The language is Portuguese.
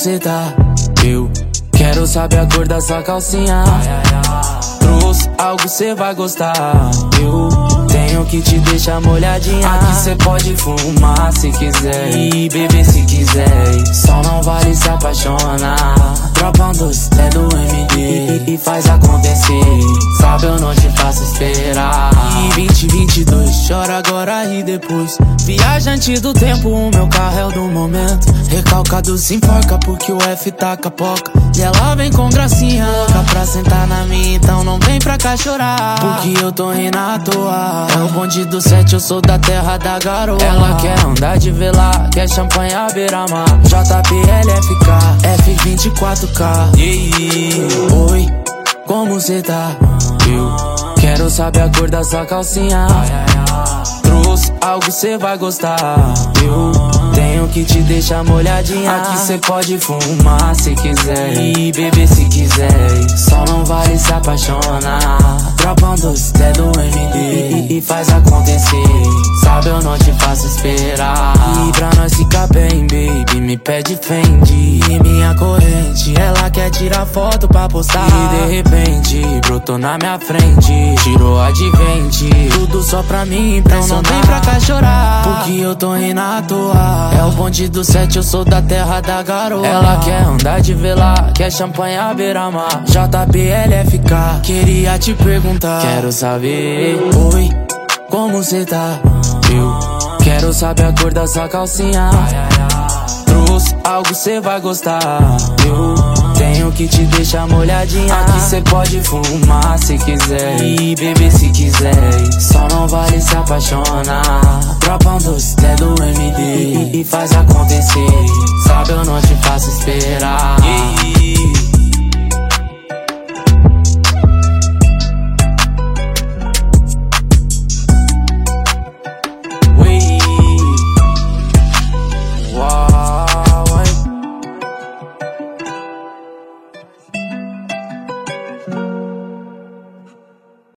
cê tá? Eu quero saber a cor dessa calcinha. Trouxe algo cê vai gostar. Eu tenho que te deixar molhadinha. Aqui cê pode fumar se quiser. E beber se quiser. Só não vale se apaixonar. Doce, é do MD. E faz acontecer. Sabe, eu não te faço esperar. E 2022, chora agora e depois. Viajante do tempo, o meu carro é o do momento. Recalcado se enforca porque o F tá capoca. E ela vem com gracinha louca pra sentar na minha, então não vem pra cá chorar. Porque eu tô rindo à toa. É o bonde do sete, eu sou da terra da garoa. Ela quer andar de velar, quer champanhe à beira-mar. JPLFK, F24K. Yeah. Oi, como cê tá? Eu quero saber a cor dessa calcinha. Trouxe algo cê vai gostar. Eu tenho que te deixar molhadinha. Aqui cê pode fumar se quiser. E beber se quiser. Só não vale se apaixonar. Tropa um doce, é do MD. E faz acontecer. Sabe, eu não te faço esperar. E pra nós ficar bem, me pede Fendi. E minha corrente, ela quer tirar foto pra postar. E de repente, brotou na minha frente. Tirou a de. Tudo só pra mim impressionar. Então não vem pra cá chorar. Porque eu tô rindo à toa. É o bonde do sete, eu sou da terra da garoa. Ela quer andar de velar, quer champanhe à beira-mar. JBLFK, queria te perguntar. Quero saber, oi, como cê tá? Eu quero saber a cor dessa calcinha. Algo cê vai gostar. Eu tenho que te deixar molhadinha. Aqui cê pode fumar se quiser. E beber se quiser. Só não vale se apaixonar. Tropa um doce, é do MD. E faz acontecer. Sabe, eu não te faço esperar.